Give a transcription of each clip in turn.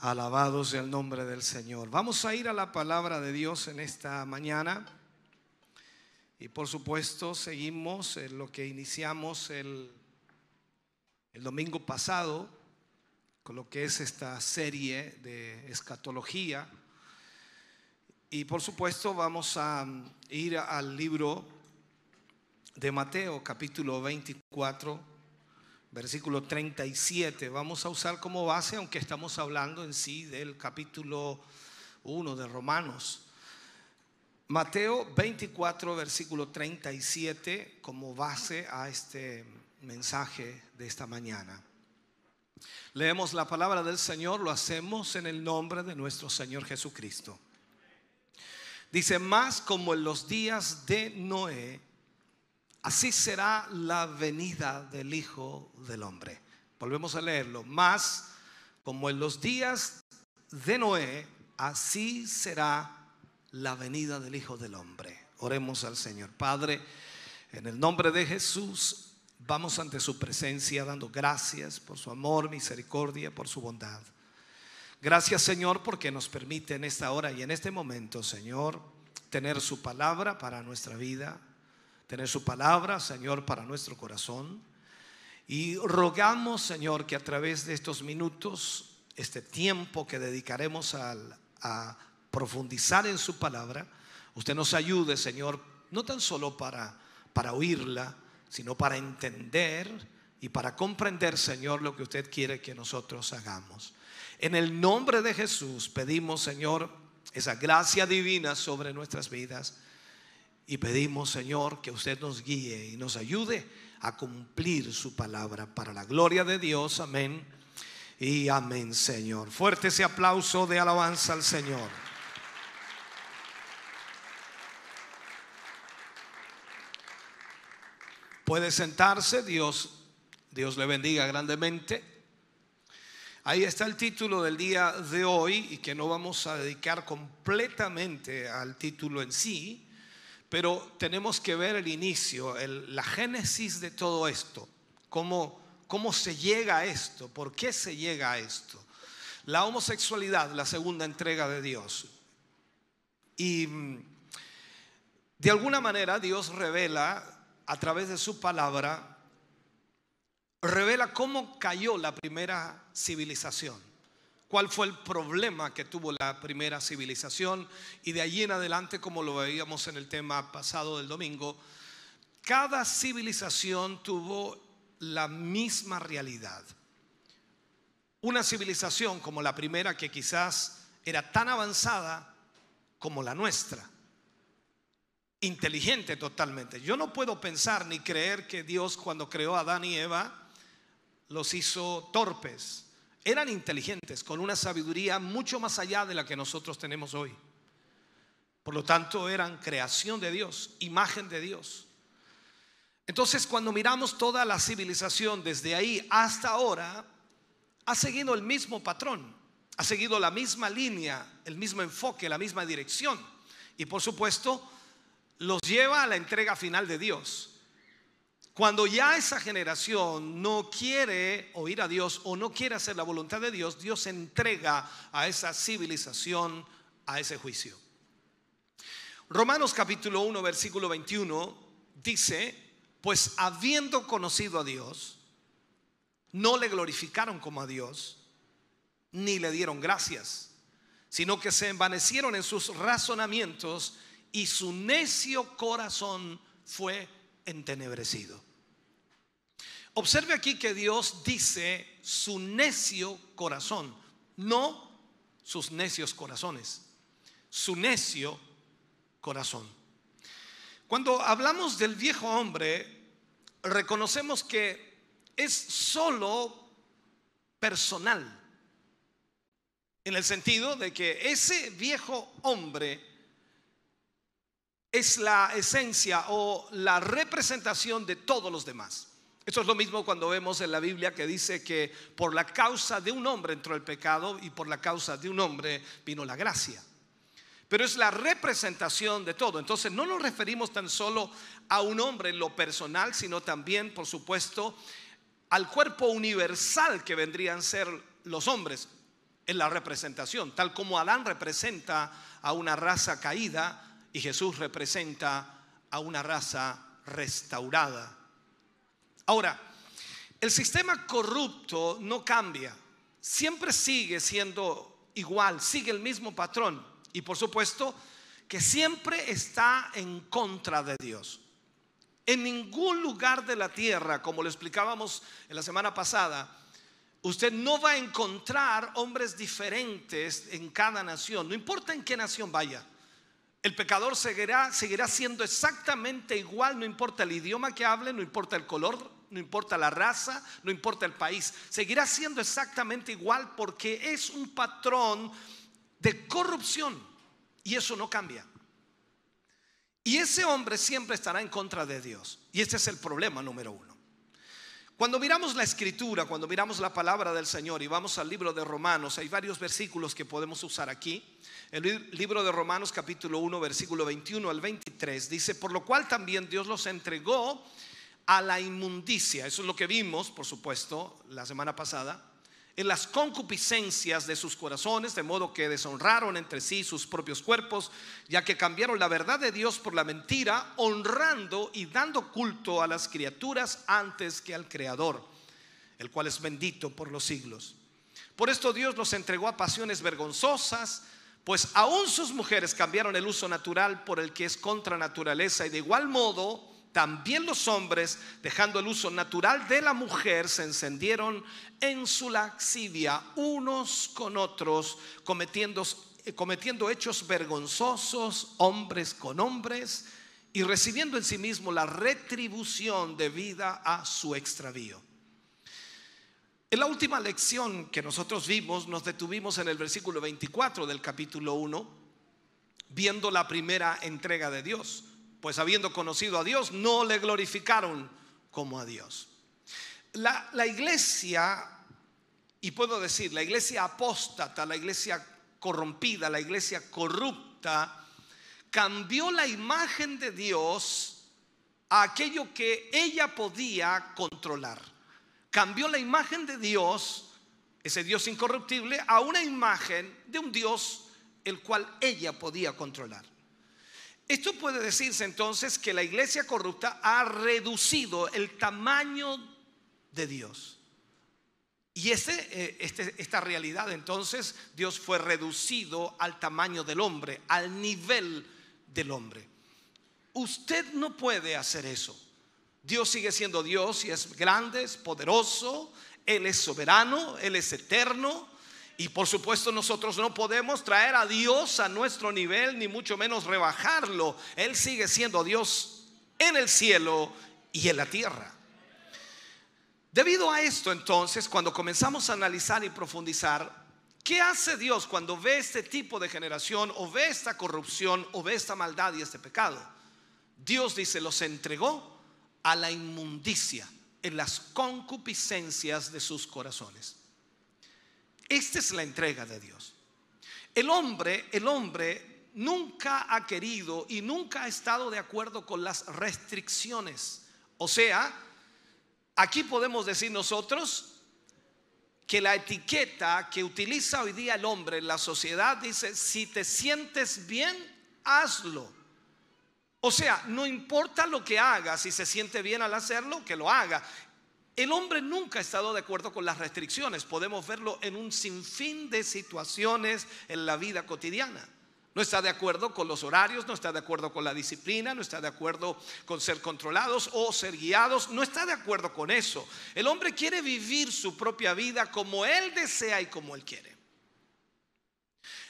Alabado sea el nombre del Señor. Vamos a ir a la palabra de Dios en esta mañana. Y por supuesto seguimos en lo que iniciamos el, el domingo pasado, con lo que es esta serie de escatología. Y por supuesto vamos a ir al libro de Mateo capítulo 24 versículo 37. Vamos a usar como base, aunque estamos hablando en sí del capítulo 1 de Romanos. Mateo 24, versículo 37, como base a este mensaje de esta mañana. Leemos la palabra del Señor, lo hacemos en el nombre de nuestro Señor Jesucristo. Dice, más como en los días de Noé, Así será la venida del Hijo del Hombre. Volvemos a leerlo. Más como en los días de Noé, así será la venida del Hijo del Hombre. Oremos al Señor. Padre, en el nombre de Jesús, vamos ante su presencia dando gracias por su amor, misericordia, por su bondad. Gracias Señor porque nos permite en esta hora y en este momento, Señor, tener su palabra para nuestra vida tener su palabra, Señor, para nuestro corazón. Y rogamos, Señor, que a través de estos minutos, este tiempo que dedicaremos a, profundizar en su palabra, usted nos ayude, Señor, no tan solo para, para oírla, sino para entender y para comprender, Señor, lo que usted quiere que nosotros hagamos. En el nombre de Jesús pedimos, Señor, esa gracia divina sobre nuestras vidas y pedimos, Señor, que usted nos guíe y nos ayude a cumplir su palabra para la gloria de Dios. Amén. Y amén, Señor. Fuerte ese aplauso de alabanza al Señor. Puede sentarse, Dios, Dios le bendiga grandemente. Ahí está el título del día de hoy y que no vamos a dedicar completamente al título en sí, pero tenemos que ver el inicio, la génesis de todo esto, cómo, cómo se llega a esto, por qué se llega a esto. La homosexualidad, la segunda entrega de Dios. Y mm, de alguna manera Dios revela a través de su palabra, revela cómo cayó la primera civilización cuál fue el problema que tuvo la primera civilización y de allí en adelante, como lo veíamos en el tema pasado del domingo, cada civilización tuvo la misma realidad. Una civilización como la primera que quizás era tan avanzada como la nuestra, inteligente totalmente. Yo no puedo pensar ni creer que Dios cuando creó a Adán y Eva los hizo torpes eran inteligentes, con una sabiduría mucho más allá de la que nosotros tenemos hoy. Por lo tanto, eran creación de Dios, imagen de Dios. Entonces, cuando miramos toda la civilización desde ahí hasta ahora, ha seguido el mismo patrón, ha seguido la misma línea, el mismo enfoque, la misma dirección. Y por supuesto, los lleva a la entrega final de Dios. Cuando ya esa generación no quiere oír a Dios o no quiere hacer la voluntad de Dios, Dios entrega a esa civilización a ese juicio. Romanos capítulo 1, versículo 21 dice, pues habiendo conocido a Dios, no le glorificaron como a Dios, ni le dieron gracias, sino que se envanecieron en sus razonamientos y su necio corazón fue entenebrecido. Observe aquí que Dios dice su necio corazón, no sus necios corazones, su necio corazón. Cuando hablamos del viejo hombre, reconocemos que es solo personal. en el sentido de que ese viejo hombre es la esencia o la representación de todos los demás. Esto es lo mismo cuando vemos en la Biblia que dice que por la causa de un hombre entró el pecado y por la causa de un hombre vino la gracia. Pero es la representación de todo. Entonces no nos referimos tan solo a un hombre en lo personal, sino también, por supuesto, al cuerpo universal que vendrían a ser los hombres en la representación, tal como Adán representa a una raza caída y Jesús representa a una raza restaurada. Ahora, el sistema corrupto no cambia, siempre sigue siendo igual, sigue el mismo patrón y por supuesto que siempre está en contra de Dios. En ningún lugar de la tierra, como lo explicábamos en la semana pasada, usted no va a encontrar hombres diferentes en cada nación, no importa en qué nación vaya. El pecador seguirá, seguirá siendo exactamente igual, no importa el idioma que hable, no importa el color, no importa la raza, no importa el país. Seguirá siendo exactamente igual porque es un patrón de corrupción y eso no cambia. Y ese hombre siempre estará en contra de Dios. Y este es el problema número uno. Cuando miramos la escritura, cuando miramos la palabra del Señor y vamos al libro de Romanos, hay varios versículos que podemos usar aquí. El libro de Romanos capítulo 1, versículo 21 al 23 dice, por lo cual también Dios los entregó a la inmundicia. Eso es lo que vimos, por supuesto, la semana pasada en las concupiscencias de sus corazones, de modo que deshonraron entre sí sus propios cuerpos, ya que cambiaron la verdad de Dios por la mentira, honrando y dando culto a las criaturas antes que al Creador, el cual es bendito por los siglos. Por esto Dios los entregó a pasiones vergonzosas, pues aún sus mujeres cambiaron el uso natural por el que es contra naturaleza y de igual modo también los hombres, dejando el uso natural de la mujer, se encendieron en su laxivia unos con otros, cometiendo, cometiendo hechos vergonzosos, hombres con hombres, y recibiendo en sí mismo la retribución debida a su extravío. En la última lección que nosotros vimos, nos detuvimos en el versículo 24 del capítulo 1, viendo la primera entrega de Dios pues habiendo conocido a Dios, no le glorificaron como a Dios. La, la, iglesia, y puedo decir, la iglesia apóstata, la iglesia corrompida, la iglesia corrupta, cambió la imagen de Dios a aquello que ella podía controlar. Cambió la imagen de Dios, ese Dios incorruptible, a una imagen de un Dios el cual ella podía controlar. Esto puede decirse entonces que la iglesia corrupta ha reducido el tamaño de Dios. Y este, eh, este, esta realidad entonces, Dios fue reducido al tamaño del hombre, al nivel del hombre. Usted no puede hacer eso. Dios sigue siendo Dios y es grande, es poderoso, Él es soberano, Él es eterno. Y por supuesto nosotros no podemos traer a Dios a nuestro nivel, ni mucho menos rebajarlo. Él sigue siendo Dios en el cielo y en la tierra. Debido a esto entonces, cuando comenzamos a analizar y profundizar, ¿qué hace Dios cuando ve este tipo de generación o ve esta corrupción o ve esta maldad y este pecado? Dios dice, los entregó a la inmundicia en las concupiscencias de sus corazones. Esta es la entrega de Dios. El hombre, el hombre nunca ha querido y nunca ha estado de acuerdo con las restricciones. O sea, aquí podemos decir nosotros que la etiqueta que utiliza hoy día el hombre en la sociedad dice, si te sientes bien, hazlo. O sea, no importa lo que haga, si se siente bien al hacerlo, que lo haga. El hombre nunca ha estado de acuerdo con las restricciones. Podemos verlo en un sinfín de situaciones en la vida cotidiana. No está de acuerdo con los horarios, no está de acuerdo con la disciplina, no está de acuerdo con ser controlados o ser guiados, no está de acuerdo con eso. El hombre quiere vivir su propia vida como él desea y como él quiere.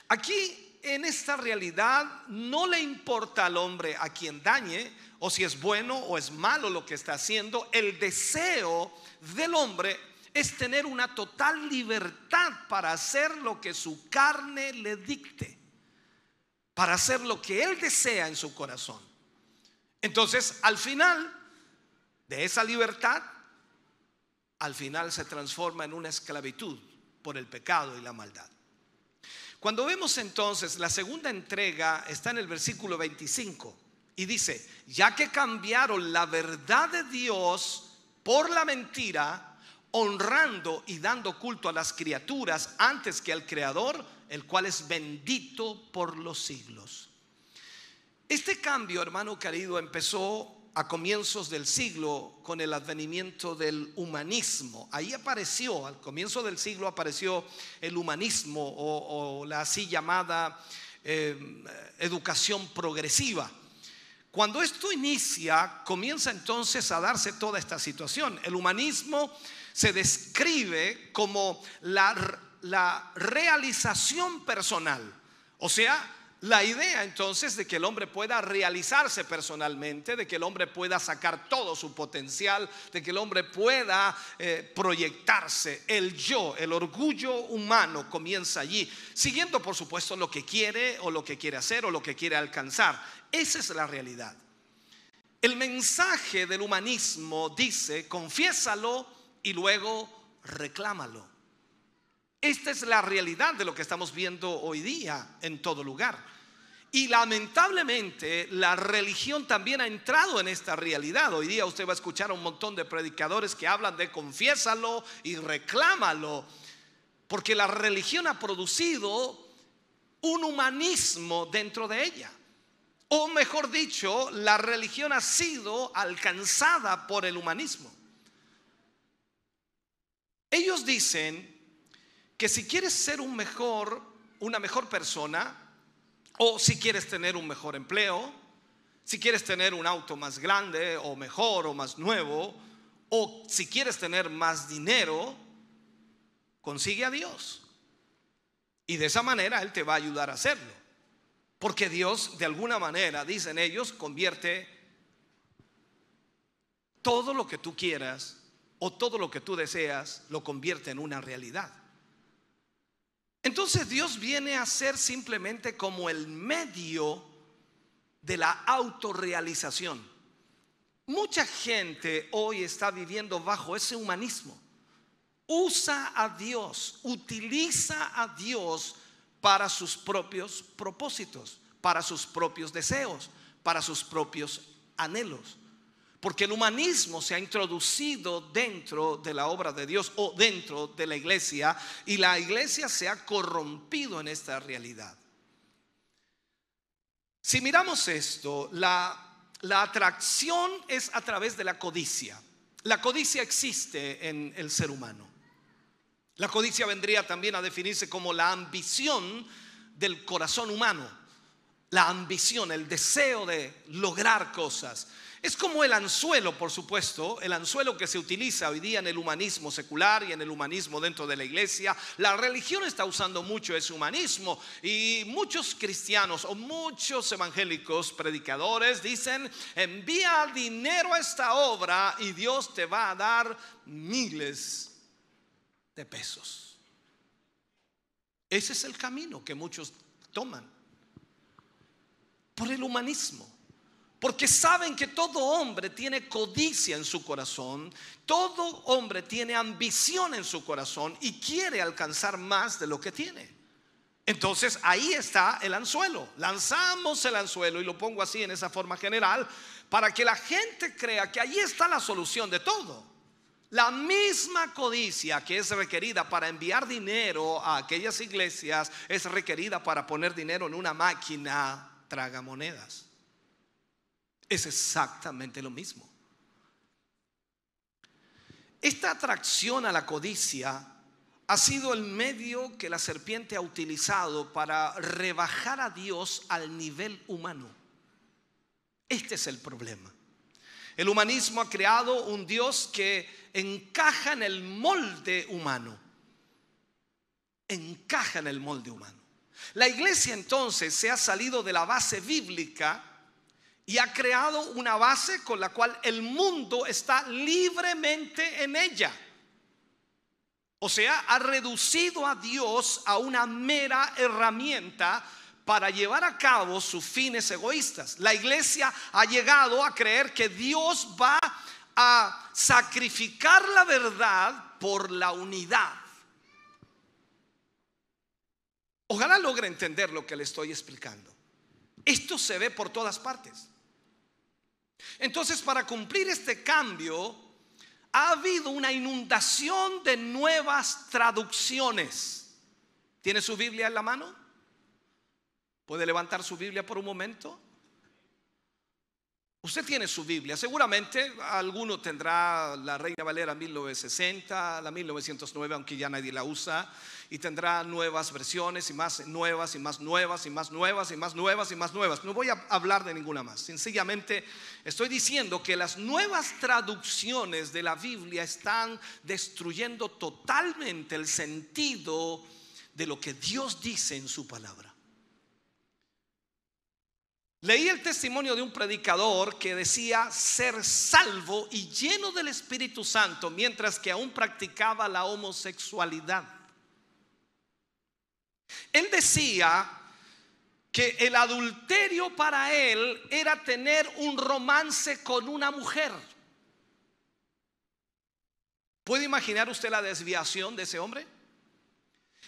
Aquí, en esta realidad, no le importa al hombre a quien dañe, o si es bueno o es malo lo que está haciendo, el deseo del hombre es tener una total libertad para hacer lo que su carne le dicte, para hacer lo que él desea en su corazón. Entonces, al final de esa libertad, al final se transforma en una esclavitud por el pecado y la maldad. Cuando vemos entonces la segunda entrega, está en el versículo 25 y dice, ya que cambiaron la verdad de Dios por la mentira, honrando y dando culto a las criaturas antes que al Creador, el cual es bendito por los siglos. Este cambio, hermano querido, empezó a comienzos del siglo con el advenimiento del humanismo. Ahí apareció, al comienzo del siglo apareció el humanismo o, la así llamada eh, educación progresiva. Cuando esto inicia, comienza entonces a darse toda esta situación. El humanismo se describe como la, realización personal, o sea, la idea entonces de que el hombre pueda realizarse personalmente, de que el hombre pueda sacar todo su potencial, de que el hombre pueda eh, proyectarse, el yo, el orgullo humano comienza allí, siguiendo por supuesto lo que quiere o lo que quiere hacer o lo que quiere alcanzar. Esa es la realidad. El mensaje del humanismo dice, confiésalo y luego reclámalo. Esta es la realidad de lo que estamos viendo hoy día en todo lugar. Y lamentablemente la religión también ha entrado en esta realidad. Hoy día usted va a escuchar a un montón de predicadores que hablan de confiésalo y reclámalo. Porque la religión ha producido un humanismo dentro de ella. O mejor dicho, la religión ha sido alcanzada por el humanismo. Ellos dicen que si quieres ser un mejor, una mejor persona, o si quieres tener un mejor empleo, si quieres tener un auto más grande o mejor o más nuevo, o si quieres tener más dinero, consigue a Dios. Y de esa manera Él te va a ayudar a hacerlo. Porque Dios, de alguna manera, dicen ellos, convierte todo lo que tú quieras o todo lo que tú deseas, lo convierte en una realidad. Entonces Dios viene a ser simplemente como el medio de la autorrealización. Mucha gente hoy está viviendo bajo ese humanismo. Usa a Dios, utiliza a Dios para sus propios propósitos, para sus propios deseos, para sus propios anhelos. Porque el humanismo se ha introducido dentro de la obra de Dios o dentro de la iglesia y la iglesia se ha corrompido en esta realidad. Si miramos esto, la, la atracción es a través de la codicia. La codicia existe en el ser humano. La codicia vendría también a definirse como la ambición del corazón humano. La ambición, el deseo de lograr cosas. Es como el anzuelo, por supuesto, el anzuelo que se utiliza hoy día en el humanismo secular y en el humanismo dentro de la iglesia. La religión está usando mucho ese humanismo y muchos cristianos o muchos evangélicos predicadores dicen, envía dinero a esta obra y Dios te va a dar miles de pesos. Ese es el camino que muchos toman por el humanismo. Porque saben que todo hombre tiene codicia en su corazón, todo hombre tiene ambición en su corazón y quiere alcanzar más de lo que tiene. Entonces ahí está el anzuelo. Lanzamos el anzuelo y lo pongo así en esa forma general para que la gente crea que ahí está la solución de todo. La misma codicia que es requerida para enviar dinero a aquellas iglesias es requerida para poner dinero en una máquina tragamonedas. Es exactamente lo mismo. Esta atracción a la codicia ha sido el medio que la serpiente ha utilizado para rebajar a Dios al nivel humano. Este es el problema. El humanismo ha creado un Dios que encaja en el molde humano. Encaja en el molde humano. La iglesia entonces se ha salido de la base bíblica y ha creado una base con la cual el mundo está libremente en ella. O sea, ha reducido a Dios a una mera herramienta para llevar a cabo sus fines egoístas. La iglesia ha llegado a creer que Dios va a sacrificar la verdad por la unidad. Ojalá logre entender lo que le estoy explicando. Esto se ve por todas partes. Entonces, para cumplir este cambio, ha habido una inundación de nuevas traducciones. ¿Tiene su Biblia en la mano? ¿Puede levantar su Biblia por un momento? Usted tiene su Biblia, seguramente alguno tendrá la Reina Valera 1960, la 1909, aunque ya nadie la usa, y tendrá nuevas versiones y más nuevas y más nuevas y más nuevas y más nuevas y más nuevas. No voy a hablar de ninguna más, sencillamente estoy diciendo que las nuevas traducciones de la Biblia están destruyendo totalmente el sentido de lo que Dios dice en su palabra. Leí el testimonio de un predicador que decía ser salvo y lleno del Espíritu Santo mientras que aún practicaba la homosexualidad. Él decía que el adulterio para él era tener un romance con una mujer. ¿Puede imaginar usted la desviación de ese hombre?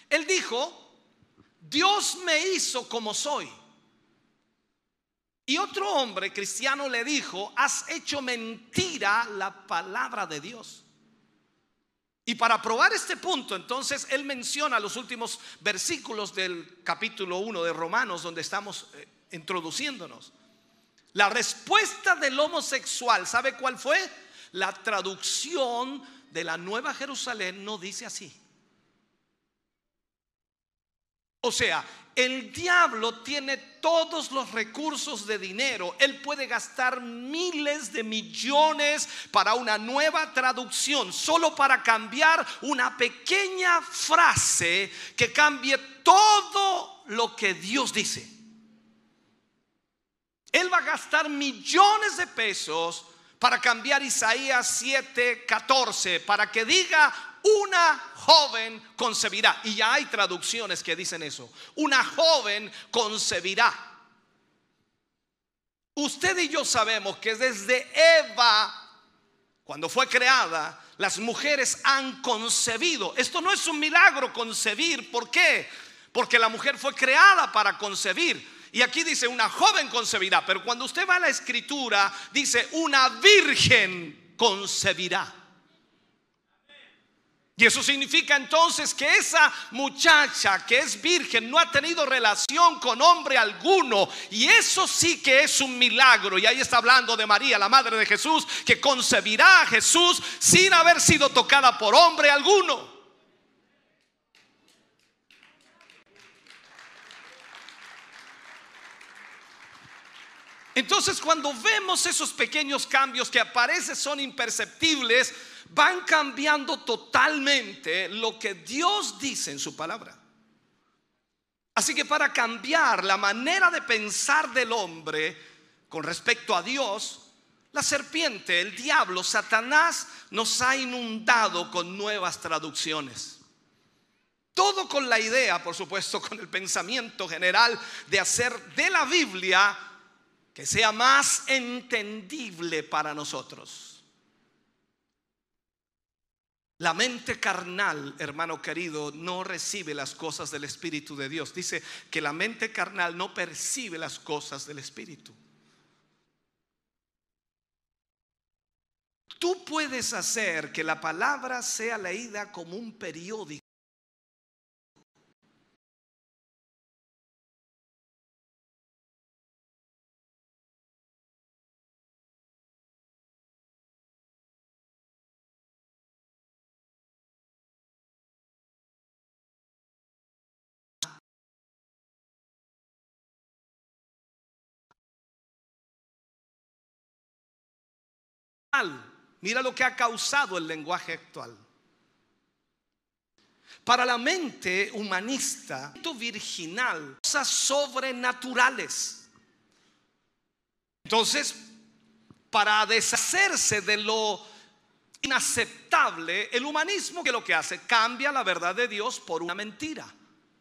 Él dijo, Dios me hizo como soy. Y otro hombre cristiano le dijo, has hecho mentira la palabra de Dios. Y para probar este punto, entonces él menciona los últimos versículos del capítulo 1 de Romanos, donde estamos eh, introduciéndonos. La respuesta del homosexual, ¿sabe cuál fue? La traducción de la Nueva Jerusalén no dice así. O sea, el diablo tiene todos los recursos de dinero. Él puede gastar miles de millones para una nueva traducción, solo para cambiar una pequeña frase que cambie todo lo que Dios dice. Él va a gastar millones de pesos para cambiar Isaías 7:14, para que diga una joven concebirá. Y ya hay traducciones que dicen eso. Una joven concebirá. Usted y yo sabemos que desde Eva, cuando fue creada, las mujeres han concebido. Esto no es un milagro concebir. ¿Por qué? Porque la mujer fue creada para concebir. Y aquí dice una joven concebirá, pero cuando usted va a la escritura, dice una virgen concebirá. Y eso significa entonces que esa muchacha que es virgen no ha tenido relación con hombre alguno. Y eso sí que es un milagro. Y ahí está hablando de María, la madre de Jesús, que concebirá a Jesús sin haber sido tocada por hombre alguno. Entonces cuando vemos esos pequeños cambios que a son imperceptibles, van cambiando totalmente lo que Dios dice en su palabra. Así que para cambiar la manera de pensar del hombre con respecto a Dios, la serpiente, el diablo, Satanás nos ha inundado con nuevas traducciones. Todo con la idea, por supuesto, con el pensamiento general de hacer de la Biblia que sea más entendible para nosotros. La mente carnal, hermano querido, no recibe las cosas del Espíritu de Dios. Dice que la mente carnal no percibe las cosas del Espíritu. Tú puedes hacer que la palabra sea leída como un periódico. Mira lo que ha causado el lenguaje actual. Para la mente humanista, virginal, cosas sobrenaturales. Entonces, para deshacerse de lo inaceptable el humanismo que lo que hace cambia la verdad de Dios por una mentira.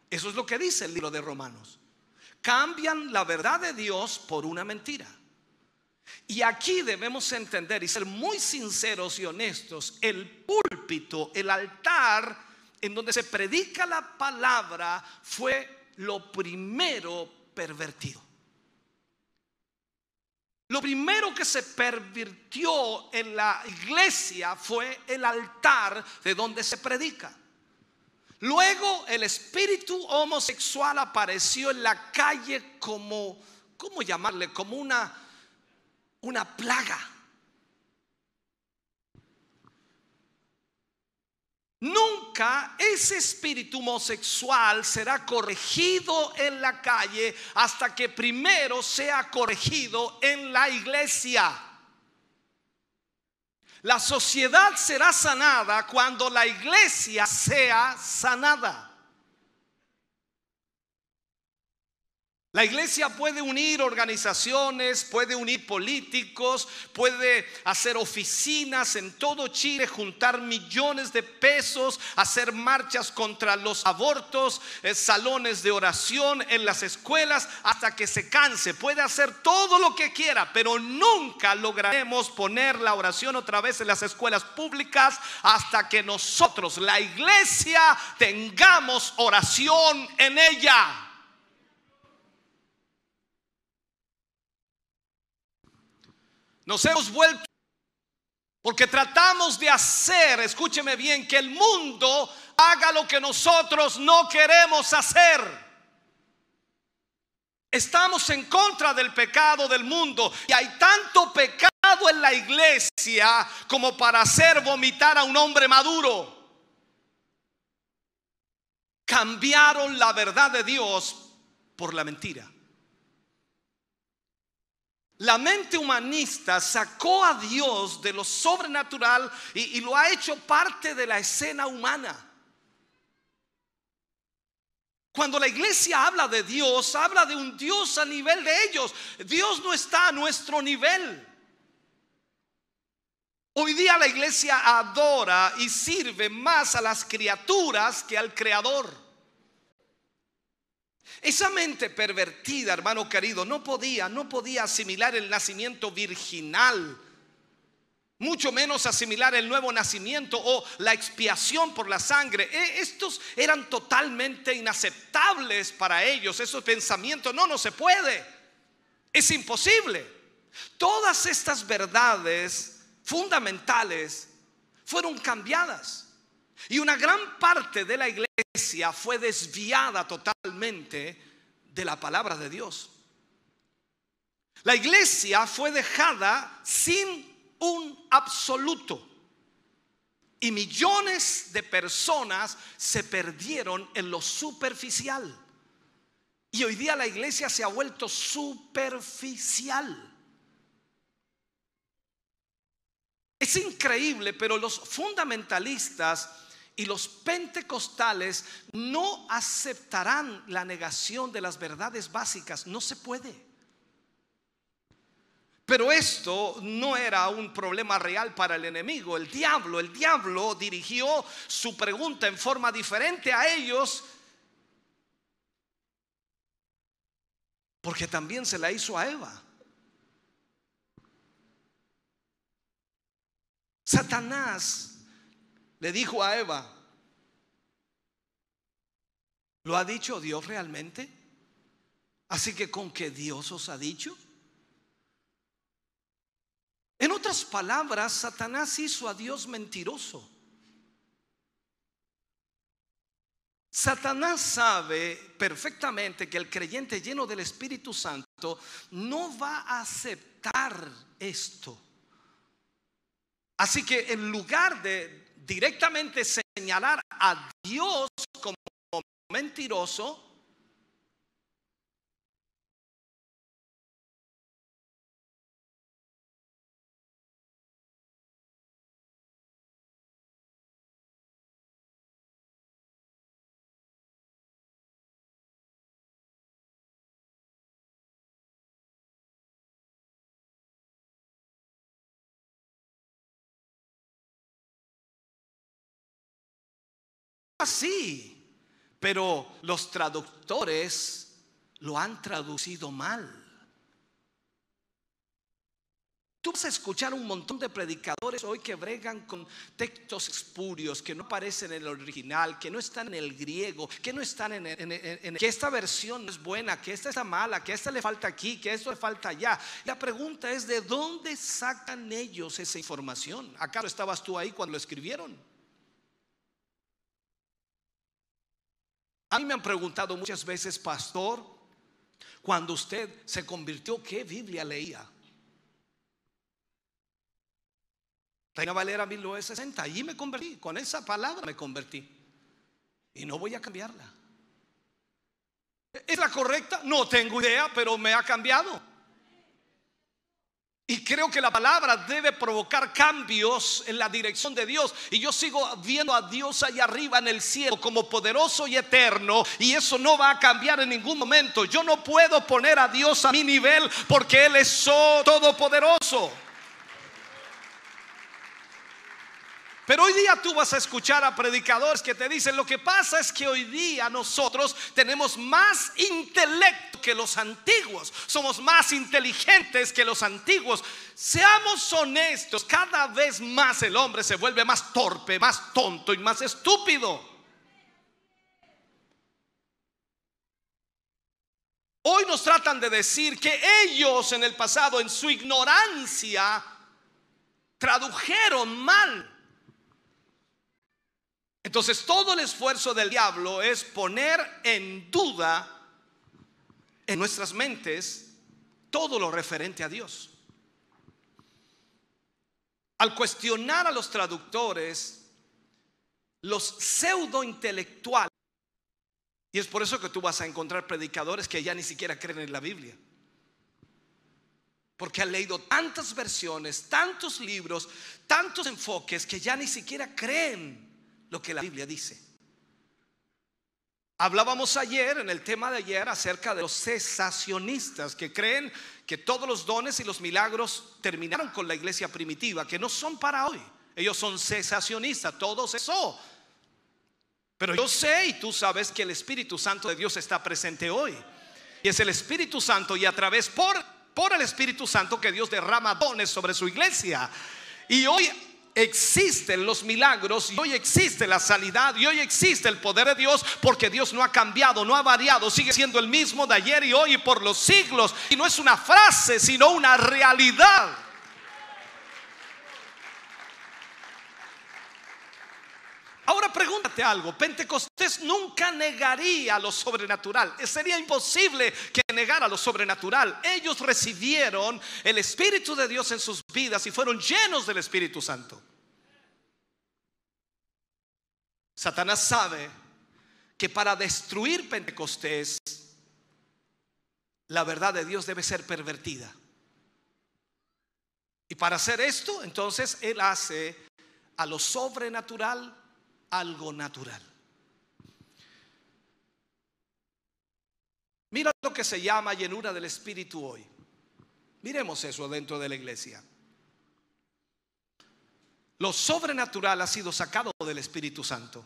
Eso es lo que dice el libro de Romanos. Cambian la verdad de Dios por una mentira. Y aquí debemos entender y ser muy sinceros y honestos, el púlpito, el altar en donde se predica la palabra fue lo primero pervertido. Lo primero que se pervirtió en la iglesia fue el altar de donde se predica. Luego el espíritu homosexual apareció en la calle como, ¿cómo llamarle? Como una, una plaga. Nunca ese espíritu homosexual será corregido en la calle hasta que primero sea corregido en la iglesia. La sociedad será sanada cuando la iglesia sea sanada. La iglesia puede unir organizaciones, puede unir políticos, puede hacer oficinas en todo Chile, juntar millones de pesos, hacer marchas contra los abortos, eh, salones de oración en las escuelas hasta que se canse. Puede hacer todo lo que quiera, pero nunca lograremos poner la oración otra vez en las escuelas públicas hasta que nosotros, la iglesia, tengamos oración en ella. Nos hemos vuelto porque tratamos de hacer, escúcheme bien, que el mundo haga lo que nosotros no queremos hacer. Estamos en contra del pecado del mundo y hay tanto pecado en la iglesia como para hacer vomitar a un hombre maduro. Cambiaron la verdad de Dios por la mentira. La mente humanista sacó a Dios de lo sobrenatural y, lo ha hecho parte de la escena humana. Cuando la iglesia habla de Dios, habla de un Dios a nivel de ellos. Dios no está a nuestro nivel. Hoy día la iglesia adora y sirve más a las criaturas que al Creador. Esa mente pervertida, hermano querido, no podía, no podía asimilar el nacimiento virginal, mucho menos asimilar el nuevo nacimiento o la expiación por la sangre. E, estos eran totalmente inaceptables para ellos, esos pensamientos. No, no se puede. Es imposible. Todas estas verdades fundamentales fueron cambiadas. Y una gran parte de la iglesia fue desviada totalmente de la palabra de Dios. La iglesia fue dejada sin un absoluto. Y millones de personas se perdieron en lo superficial. Y hoy día la iglesia se ha vuelto superficial. Es increíble, pero los fundamentalistas y los pentecostales no aceptarán la negación de las verdades básicas. No se puede. Pero esto no era un problema real para el enemigo, el diablo. El diablo dirigió su pregunta en forma diferente a ellos porque también se la hizo a Eva. Satanás le dijo a Eva, ¿lo ha dicho Dios realmente? Así que con que Dios os ha dicho. En otras palabras, Satanás hizo a Dios mentiroso. Satanás sabe perfectamente que el creyente lleno del Espíritu Santo no va a aceptar esto. Así que en lugar de directamente señalar a Dios como mentiroso, así, pero los traductores lo han traducido mal. Tú vas a escuchar un montón de predicadores hoy que bregan con textos espurios que no aparecen en el original, que no están en el griego, que no están en, que esta versión no es buena, que esta está mala, que esta le falta aquí, que esto le falta allá. La pregunta es de dónde sacan ellos esa información. ¿Acaso estabas tú ahí cuando lo escribieron? A mí me han preguntado muchas veces, pastor, cuando usted se convirtió, ¿qué Biblia leía? Reina Valera 1960, allí me convertí, con esa palabra me convertí. Y no voy a cambiarla. ¿Es la correcta? No tengo idea, pero me ha cambiado. Y creo que la palabra debe provocar cambios en la dirección de Dios. Y yo sigo viendo a Dios allá arriba en el cielo como poderoso y eterno. Y eso no va a cambiar en ningún momento. Yo no puedo poner a Dios a mi nivel porque Él es todopoderoso. Pero hoy día tú vas a escuchar a predicadores que te dicen, lo que pasa es que hoy día nosotros tenemos más intelecto que los antiguos, somos más inteligentes que los antiguos. Seamos honestos, cada vez más el hombre se vuelve más torpe, más tonto y más estúpido. Hoy nos tratan de decir que ellos en el pasado, en su ignorancia, tradujeron mal entonces todo el esfuerzo del diablo es poner en duda en nuestras mentes todo lo referente a Dios. Al cuestionar a los traductores, los pseudo intelectuales, y es por eso que tú vas a encontrar predicadores que ya ni siquiera creen en la Biblia. Porque han leído tantas versiones, tantos libros, tantos enfoques que ya ni siquiera creen lo que la Biblia dice. Hablábamos ayer, en el tema de ayer, acerca de los cesacionistas que creen que todos los dones y los milagros terminaron con la iglesia primitiva, que no son para hoy. Ellos son cesacionistas, todo cesó. Pero yo sé y tú sabes que el Espíritu Santo de Dios está presente hoy. Y es el Espíritu Santo y a través por, por el Espíritu Santo que Dios derrama dones sobre su iglesia. Y hoy existen los milagros y hoy existe la sanidad y hoy existe el poder de Dios porque Dios no ha cambiado, no ha variado, sigue siendo el mismo de ayer y hoy y por los siglos. Y no es una frase, sino una realidad. Ahora pregúntate algo, Pentecostés nunca negaría lo sobrenatural. Sería imposible que negara lo sobrenatural. Ellos recibieron el Espíritu de Dios en sus vidas y fueron llenos del Espíritu Santo. Satanás sabe que para destruir Pentecostés, la verdad de Dios debe ser pervertida. Y para hacer esto, entonces Él hace a lo sobrenatural algo natural. Mira lo que se llama llenura del Espíritu hoy. Miremos eso dentro de la iglesia. Lo sobrenatural ha sido sacado del Espíritu Santo.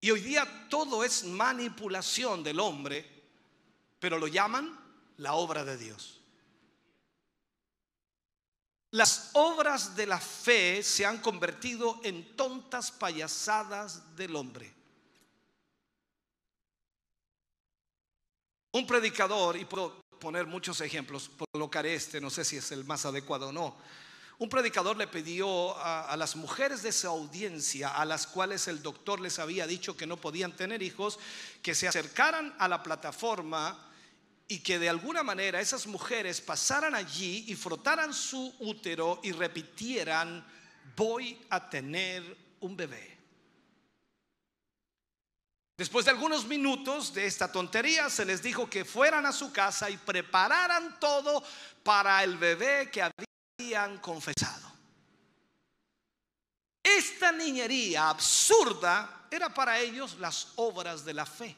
Y hoy día todo es manipulación del hombre, pero lo llaman la obra de Dios. Las obras de la fe se han convertido en tontas payasadas del hombre. Un predicador, y puedo poner muchos ejemplos, colocaré este, no sé si es el más adecuado o no. Un predicador le pidió a, las mujeres de su audiencia, a las cuales el doctor les había dicho que no podían tener hijos, que se acercaran a la plataforma y que de alguna manera esas mujeres pasaran allí y frotaran su útero y repitieran, voy a tener un bebé. Después de algunos minutos de esta tontería, se les dijo que fueran a su casa y prepararan todo para el bebé que habían confesado. Esta niñería absurda era para ellos las obras de la fe.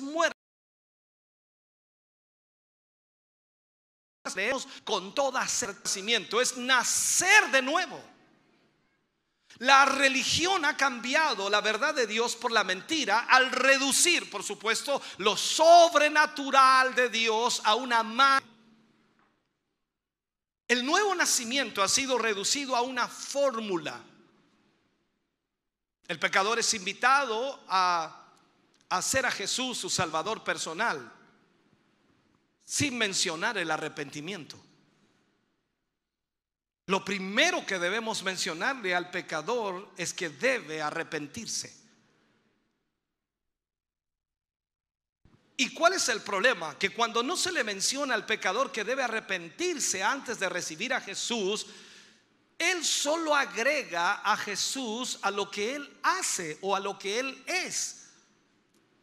Muerte. Leemos con todo acercamiento, es nacer de nuevo. La religión ha cambiado la verdad de Dios por la mentira al reducir, por supuesto, lo sobrenatural de Dios a una más. El nuevo nacimiento ha sido reducido a una fórmula. El pecador es invitado a hacer a Jesús su Salvador personal sin mencionar el arrepentimiento. Lo primero que debemos mencionarle al pecador es que debe arrepentirse. ¿Y cuál es el problema? Que cuando no se le menciona al pecador que debe arrepentirse antes de recibir a Jesús, él solo agrega a Jesús a lo que él hace o a lo que él es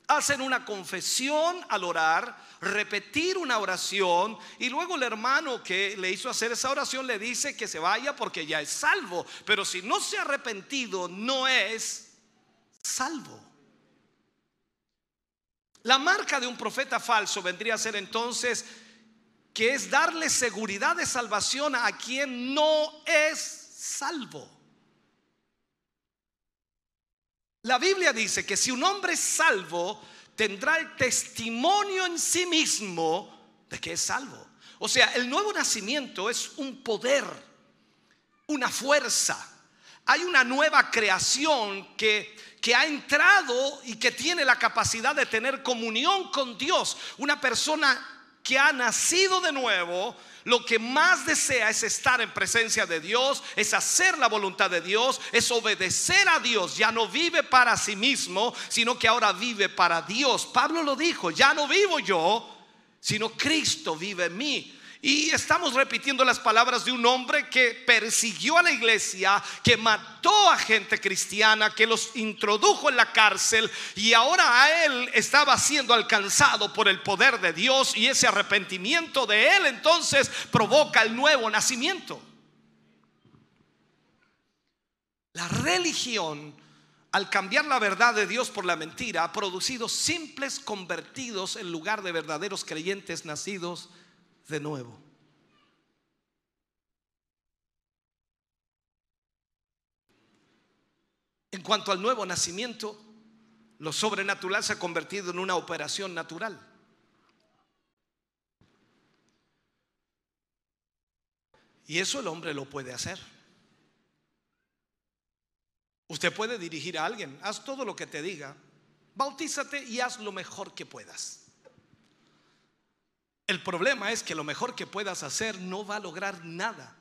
hacen una confesión al orar, repetir una oración y luego el hermano que le hizo hacer esa oración le dice que se vaya porque ya es salvo. Pero si no se ha arrepentido, no es salvo. La marca de un profeta falso vendría a ser entonces que es darle seguridad de salvación a quien no es salvo. La Biblia dice que si un hombre es salvo, tendrá el testimonio en sí mismo de que es salvo. O sea, el nuevo nacimiento es un poder, una fuerza. Hay una nueva creación que, que ha entrado y que tiene la capacidad de tener comunión con Dios. Una persona que ha nacido de nuevo, lo que más desea es estar en presencia de Dios, es hacer la voluntad de Dios, es obedecer a Dios. Ya no vive para sí mismo, sino que ahora vive para Dios. Pablo lo dijo, ya no vivo yo, sino Cristo vive en mí. Y estamos repitiendo las palabras de un hombre que persiguió a la iglesia, que mató a gente cristiana, que los introdujo en la cárcel y ahora a él estaba siendo alcanzado por el poder de Dios y ese arrepentimiento de él entonces provoca el nuevo nacimiento. La religión al cambiar la verdad de Dios por la mentira, ha producido simples convertidos en lugar de verdaderos creyentes nacidos de nuevo. En cuanto al nuevo nacimiento, lo sobrenatural se ha convertido en una operación natural. Y eso el hombre lo puede hacer. Usted puede dirigir a alguien, haz todo lo que te diga, bautízate y haz lo mejor que puedas. El problema es que lo mejor que puedas hacer no va a lograr nada.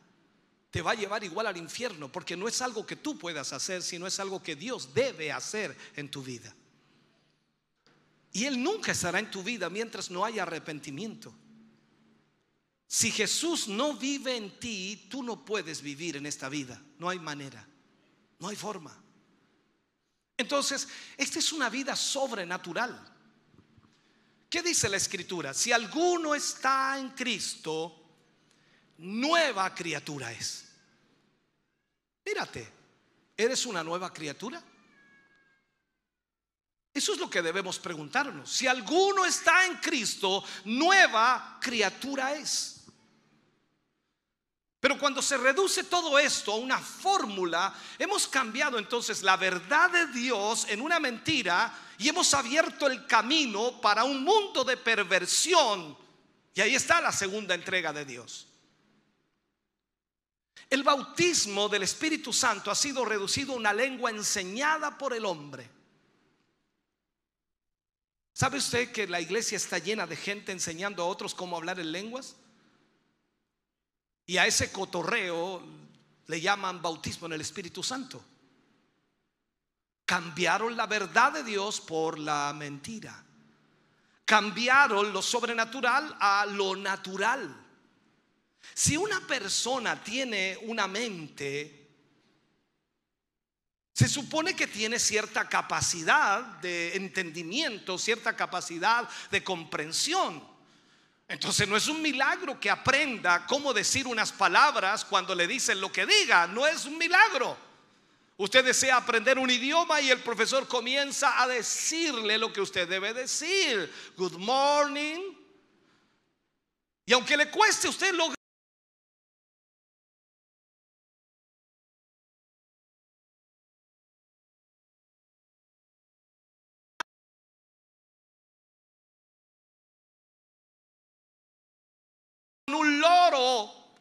Te va a llevar igual al infierno porque no es algo que tú puedas hacer, sino es algo que Dios debe hacer en tu vida. Y Él nunca estará en tu vida mientras no haya arrepentimiento. Si Jesús no vive en ti, tú no puedes vivir en esta vida. No hay manera. No hay forma. Entonces, esta es una vida sobrenatural. ¿Qué dice la escritura? Si alguno está en Cristo, nueva criatura es. Mírate, ¿eres una nueva criatura? Eso es lo que debemos preguntarnos. Si alguno está en Cristo, nueva criatura es. Pero cuando se reduce todo esto a una fórmula, hemos cambiado entonces la verdad de Dios en una mentira y hemos abierto el camino para un mundo de perversión. Y ahí está la segunda entrega de Dios. El bautismo del Espíritu Santo ha sido reducido a una lengua enseñada por el hombre. ¿Sabe usted que la iglesia está llena de gente enseñando a otros cómo hablar en lenguas? Y a ese cotorreo le llaman bautismo en el Espíritu Santo. Cambiaron la verdad de Dios por la mentira. Cambiaron lo sobrenatural a lo natural. Si una persona tiene una mente, se supone que tiene cierta capacidad de entendimiento, cierta capacidad de comprensión. Entonces no es un milagro que aprenda cómo decir unas palabras cuando le dicen lo que diga, no es un milagro. Usted desea aprender un idioma y el profesor comienza a decirle lo que usted debe decir. Good morning. Y aunque le cueste usted lograr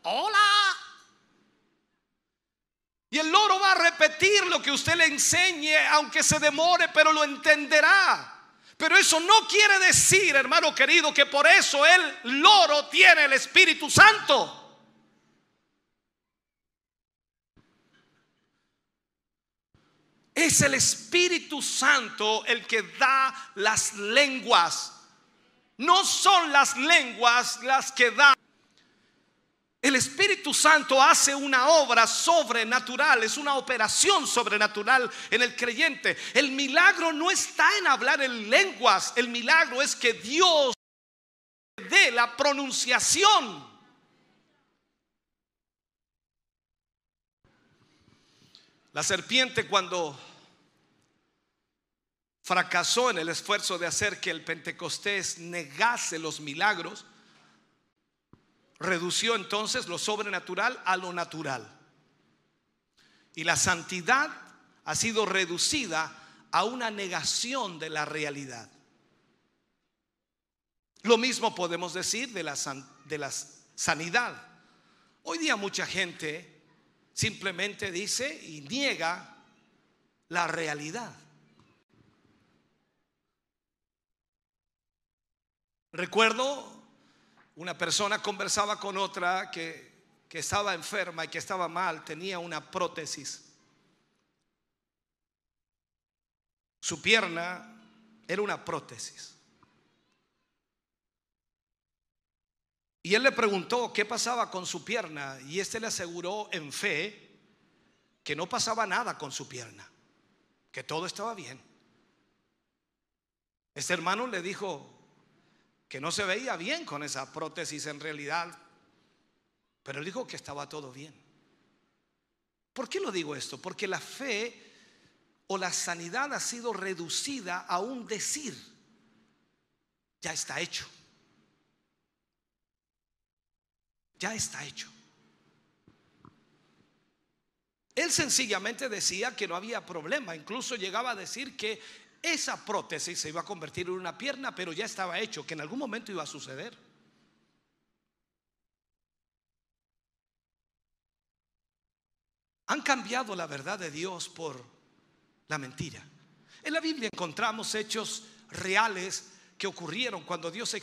hola. Y el loro va a repetir lo que usted le enseñe, aunque se demore, pero lo entenderá. Pero eso no quiere decir, hermano querido, que por eso el loro tiene el Espíritu Santo. Es el Espíritu Santo el que da las lenguas. No son las lenguas las que dan. El Espíritu Santo hace una obra sobrenatural, es una operación sobrenatural en el creyente. El milagro no está en hablar en lenguas, el milagro es que Dios dé la pronunciación. La serpiente cuando fracasó en el esfuerzo de hacer que el Pentecostés negase los milagros, redució entonces lo sobrenatural a lo natural. Y la santidad ha sido reducida a una negación de la realidad. Lo mismo podemos decir de la, de la sanidad. Hoy día mucha gente simplemente dice y niega la realidad. Recuerdo una persona conversaba con otra que, estaba enferma y que estaba mal, tenía una prótesis. Su pierna era una prótesis. Y él le preguntó qué pasaba con su pierna y este le aseguró en fe que no pasaba nada con su pierna, que todo estaba bien. Este hermano le dijo, que no se veía bien con esa prótesis en realidad, pero dijo que estaba todo bien. ¿Por qué lo digo esto? Porque la fe o la sanidad ha sido reducida a un decir, ya está hecho. Ya está hecho. Él sencillamente decía que no había problema, incluso llegaba a decir que esa prótesis se iba a convertir en una pierna, pero ya estaba hecho, que en algún momento iba a suceder. Han cambiado la verdad de Dios por la mentira. En la Biblia encontramos hechos reales que ocurrieron cuando Dios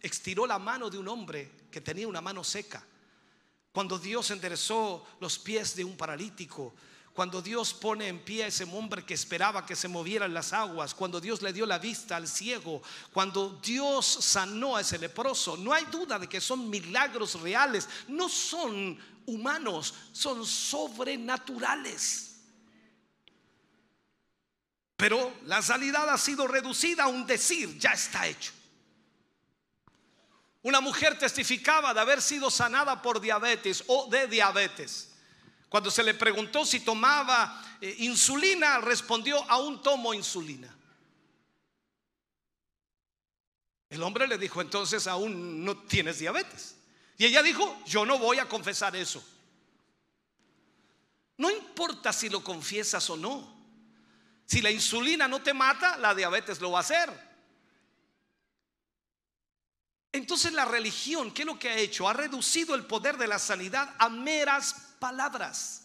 estiró la mano de un hombre que tenía una mano seca, cuando Dios enderezó los pies de un paralítico, cuando Dios pone en pie a ese hombre que esperaba que se movieran las aguas, cuando Dios le dio la vista al ciego, cuando Dios sanó a ese leproso, no hay duda de que son milagros reales, no son humanos, son sobrenaturales. Pero la sanidad ha sido reducida a un decir, ya está hecho. Una mujer testificaba de haber sido sanada por diabetes o de diabetes. Cuando se le preguntó si tomaba eh, insulina, respondió, aún tomo insulina. El hombre le dijo, entonces aún no tienes diabetes. Y ella dijo, yo no voy a confesar eso. No importa si lo confiesas o no. Si la insulina no te mata, la diabetes lo va a hacer. Entonces la religión, ¿qué es lo que ha hecho? Ha reducido el poder de la sanidad a meras palabras.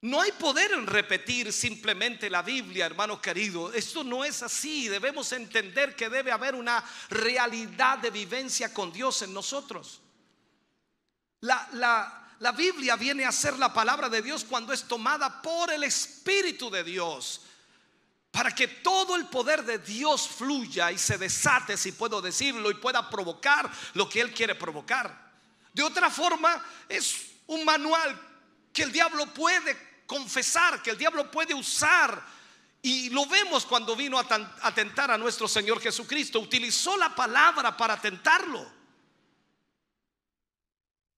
No hay poder en repetir simplemente la Biblia, hermano querido. Esto no es así. Debemos entender que debe haber una realidad de vivencia con Dios en nosotros. La, la, la Biblia viene a ser la palabra de Dios cuando es tomada por el Espíritu de Dios. Para que todo el poder de Dios fluya y se desate, si puedo decirlo, y pueda provocar lo que Él quiere provocar. De otra forma, es un manual que el diablo puede confesar, que el diablo puede usar. Y lo vemos cuando vino a tentar a nuestro Señor Jesucristo. Utilizó la palabra para tentarlo.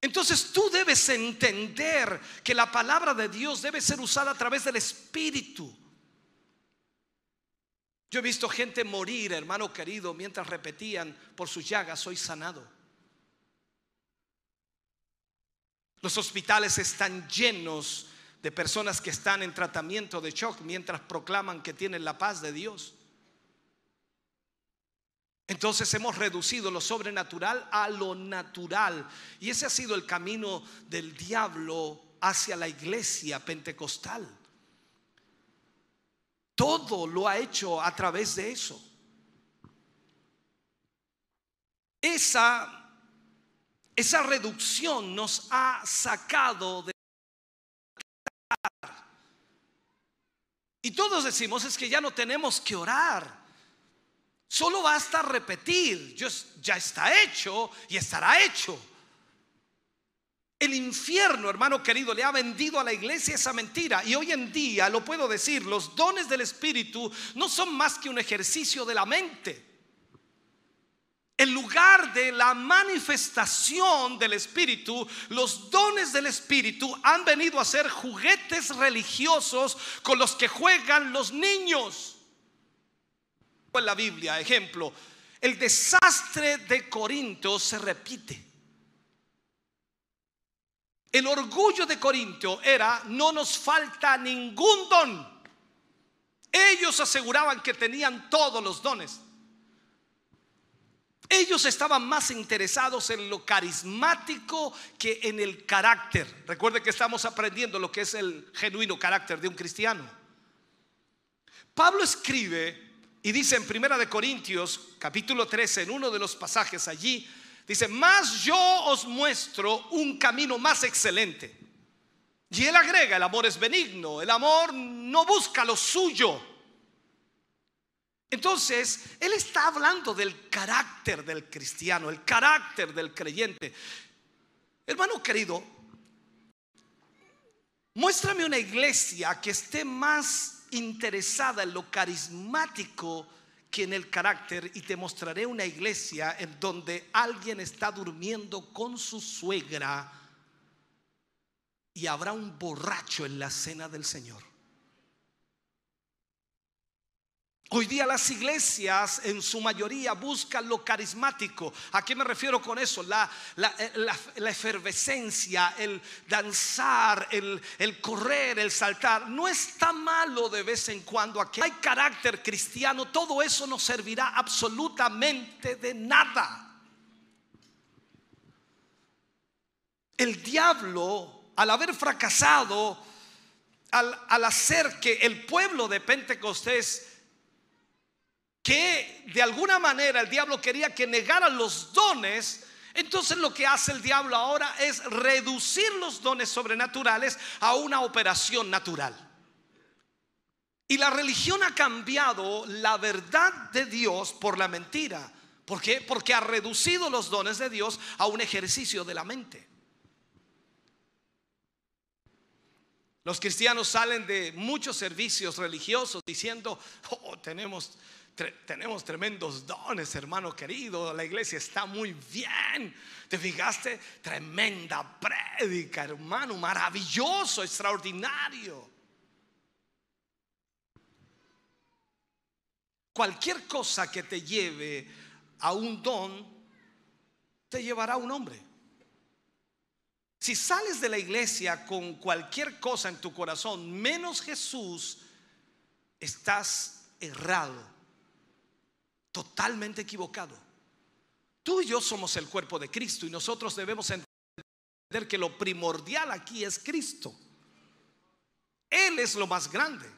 Entonces tú debes entender que la palabra de Dios debe ser usada a través del Espíritu. Yo he visto gente morir, hermano querido, mientras repetían por sus llagas, soy sanado. Los hospitales están llenos de personas que están en tratamiento de shock mientras proclaman que tienen la paz de Dios. Entonces hemos reducido lo sobrenatural a lo natural. Y ese ha sido el camino del diablo hacia la iglesia pentecostal. Todo lo ha hecho a través de eso. Esa, esa reducción nos ha sacado de... Y todos decimos es que ya no tenemos que orar. Solo basta repetir, ya está hecho y estará hecho. El infierno, hermano querido, le ha vendido a la iglesia esa mentira. Y hoy en día, lo puedo decir, los dones del Espíritu no son más que un ejercicio de la mente. En lugar de la manifestación del Espíritu, los dones del Espíritu han venido a ser juguetes religiosos con los que juegan los niños en la Biblia, ejemplo, el desastre de Corinto se repite. El orgullo de Corinto era, no nos falta ningún don. Ellos aseguraban que tenían todos los dones. Ellos estaban más interesados en lo carismático que en el carácter. Recuerde que estamos aprendiendo lo que es el genuino carácter de un cristiano. Pablo escribe y dice en Primera de Corintios, capítulo 13, en uno de los pasajes allí, dice, más yo os muestro un camino más excelente. Y él agrega, el amor es benigno, el amor no busca lo suyo. Entonces, él está hablando del carácter del cristiano, el carácter del creyente. Hermano querido, muéstrame una iglesia que esté más interesada en lo carismático que en el carácter y te mostraré una iglesia en donde alguien está durmiendo con su suegra y habrá un borracho en la cena del Señor. Hoy día las iglesias en su mayoría buscan lo carismático. ¿A qué me refiero con eso? La, eh, efervescencia, el danzar, el, el, correr, el saltar. No está malo de vez en cuando. Aquí hay carácter cristiano. Todo eso no servirá absolutamente de nada. El diablo, al haber fracasado, al, al hacer que el pueblo de Pentecostés que de alguna manera el diablo quería que negaran los dones, entonces lo que hace el diablo ahora es reducir los dones sobrenaturales a una operación natural. Y la religión ha cambiado la verdad de Dios por la mentira. ¿Por qué? Porque ha reducido los dones de Dios a un ejercicio de la mente. Los cristianos salen de muchos servicios religiosos diciendo, oh, tenemos tenemos tremendos dones, hermano querido. La iglesia está muy bien. ¿Te fijaste? Tremenda prédica, hermano. Maravilloso, extraordinario. Cualquier cosa que te lleve a un don, te llevará a un hombre. Si sales de la iglesia con cualquier cosa en tu corazón, menos Jesús, estás errado totalmente equivocado. Tú y yo somos el cuerpo de Cristo y nosotros debemos entender que lo primordial aquí es Cristo. Él es lo más grande.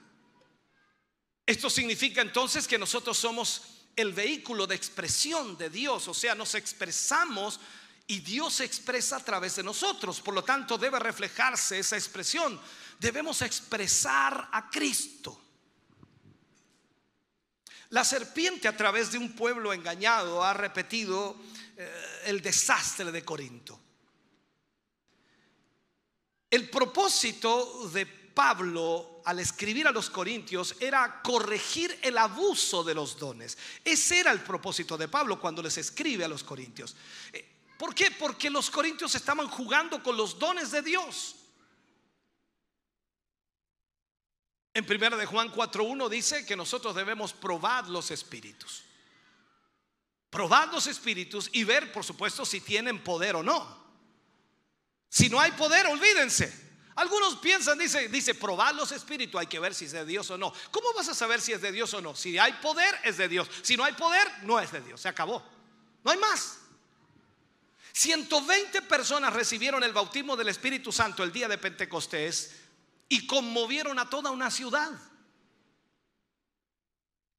Esto significa entonces que nosotros somos el vehículo de expresión de Dios, o sea, nos expresamos y Dios se expresa a través de nosotros. Por lo tanto, debe reflejarse esa expresión. Debemos expresar a Cristo. La serpiente a través de un pueblo engañado ha repetido eh, el desastre de Corinto. El propósito de Pablo al escribir a los corintios era corregir el abuso de los dones. Ese era el propósito de Pablo cuando les escribe a los corintios. Eh, ¿Por qué? Porque los corintios estaban jugando con los dones de Dios. En primera de Juan 4.1 dice que nosotros debemos probar los espíritus. Probar los espíritus y ver, por supuesto, si tienen poder o no. Si no hay poder, olvídense. Algunos piensan, dice, dice, probar los espíritus, hay que ver si es de Dios o no. ¿Cómo vas a saber si es de Dios o no? Si hay poder, es de Dios. Si no hay poder, no es de Dios. Se acabó. No hay más. 120 personas recibieron el bautismo del Espíritu Santo el día de Pentecostés y conmovieron a toda una ciudad.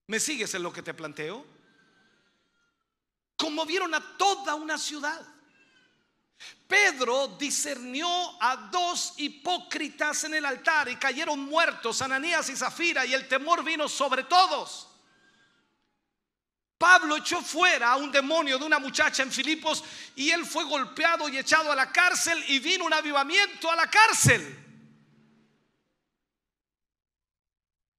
¿Me sigues en lo que te planteo? Conmovieron a toda una ciudad. Pedro discernió a dos hipócritas en el altar y cayeron muertos, Ananías y Zafira, y el temor vino sobre todos. Pablo echó fuera a un demonio de una muchacha en Filipos y él fue golpeado y echado a la cárcel y vino un avivamiento a la cárcel.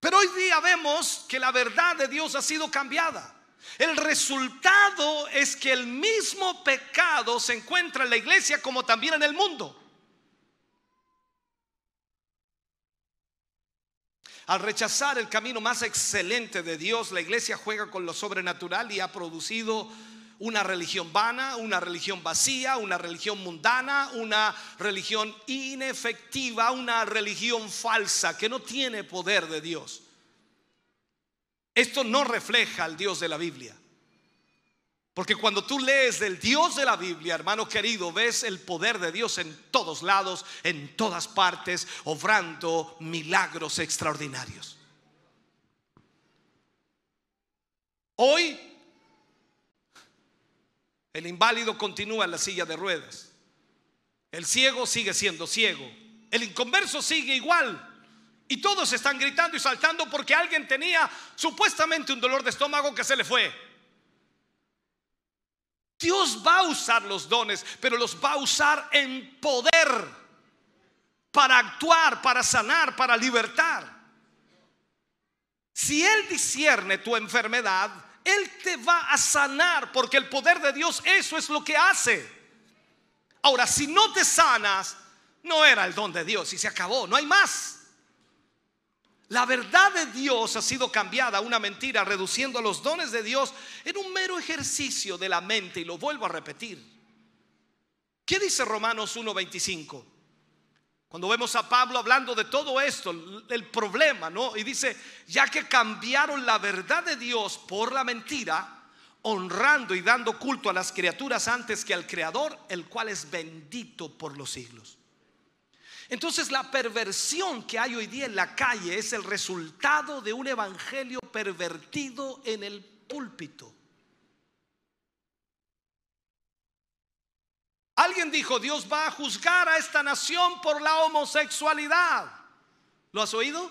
Pero hoy día vemos que la verdad de Dios ha sido cambiada. El resultado es que el mismo pecado se encuentra en la iglesia como también en el mundo. Al rechazar el camino más excelente de Dios, la iglesia juega con lo sobrenatural y ha producido una religión vana, una religión vacía, una religión mundana, una religión inefectiva, una religión falsa que no tiene poder de Dios. Esto no refleja al Dios de la Biblia. Porque cuando tú lees del Dios de la Biblia, hermano querido, ves el poder de Dios en todos lados, en todas partes, obrando milagros extraordinarios. Hoy el inválido continúa en la silla de ruedas. El ciego sigue siendo ciego. El inconverso sigue igual. Y todos están gritando y saltando porque alguien tenía supuestamente un dolor de estómago que se le fue. Dios va a usar los dones, pero los va a usar en poder para actuar, para sanar, para libertar. Si Él discierne tu enfermedad, Él te va a sanar porque el poder de Dios eso es lo que hace. Ahora, si no te sanas, no era el don de Dios y se acabó, no hay más. La verdad de Dios ha sido cambiada a una mentira, reduciendo los dones de Dios en un mero ejercicio de la mente. Y lo vuelvo a repetir. ¿Qué dice Romanos 1.25? Cuando vemos a Pablo hablando de todo esto, el problema, ¿no? Y dice, ya que cambiaron la verdad de Dios por la mentira, honrando y dando culto a las criaturas antes que al Creador, el cual es bendito por los siglos. Entonces la perversión que hay hoy día en la calle es el resultado de un evangelio pervertido en el púlpito. Alguien dijo, Dios va a juzgar a esta nación por la homosexualidad. ¿Lo has oído?